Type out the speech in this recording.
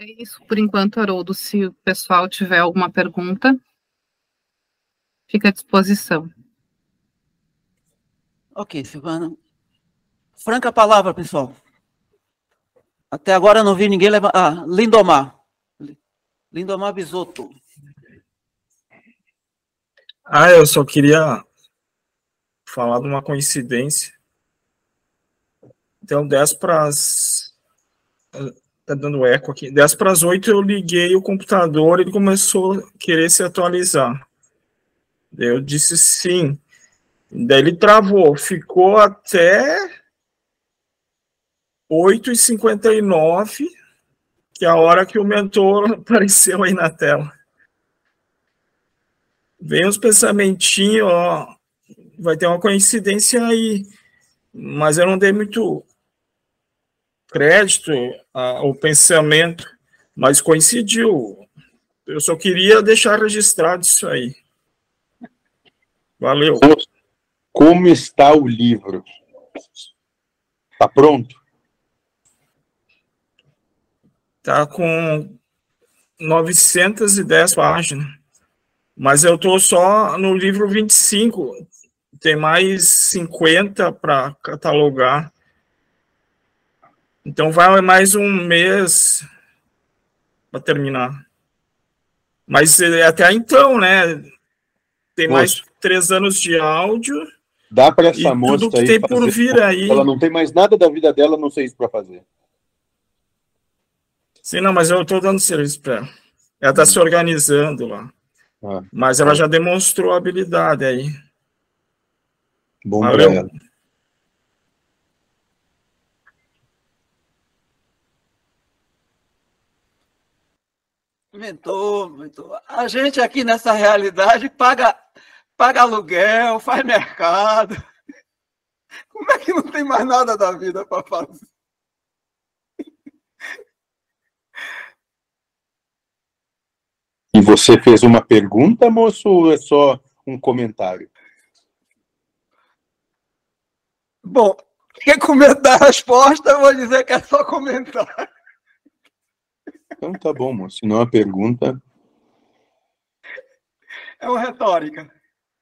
É isso por enquanto, Haroldo. Se o pessoal tiver alguma pergunta, fica à disposição. Ok, Silvana. Franca palavra, pessoal. Até agora não vi ninguém levar. Ah, Lindomar. Lindomar Bisotto. Ah, eu só queria falar de uma coincidência. Então, 10 para as. Tá dando eco aqui. 10 para as 8 eu liguei o computador e ele começou a querer se atualizar. Eu disse sim. Daí ele travou. Ficou até 8h59, que é a hora que o mentor apareceu aí na tela. Vem uns pensamentinhos, ó, vai ter uma coincidência aí, mas eu não dei muito crédito ao pensamento, mas coincidiu. Eu só queria deixar registrado isso aí. Valeu. Como está o livro? Está pronto? Está com 910 páginas. Mas eu estou só no livro 25. Tem mais 50 para catalogar. Então vai mais um mês para terminar. Mas é, até então, né? Tem moça, mais três anos de áudio. Dá para essa moça tudo que aí tem por vir aí. Ela não tem mais nada da vida dela, não sei isso para fazer. Sim, não, mas eu estou dando serviço para ela. Ela está se organizando lá. Ah, mas ela já demonstrou habilidade aí. Bom Valeu. ela. Mentor, mentor. A gente aqui nessa realidade paga, paga aluguel, faz mercado. Como é que não tem mais nada da vida para fazer? E você fez uma pergunta, moço, ou é só um comentário? Bom, quer comentar a resposta, eu vou dizer que é só comentário. Então tá bom, moço. Se não é uma pergunta. É uma retórica.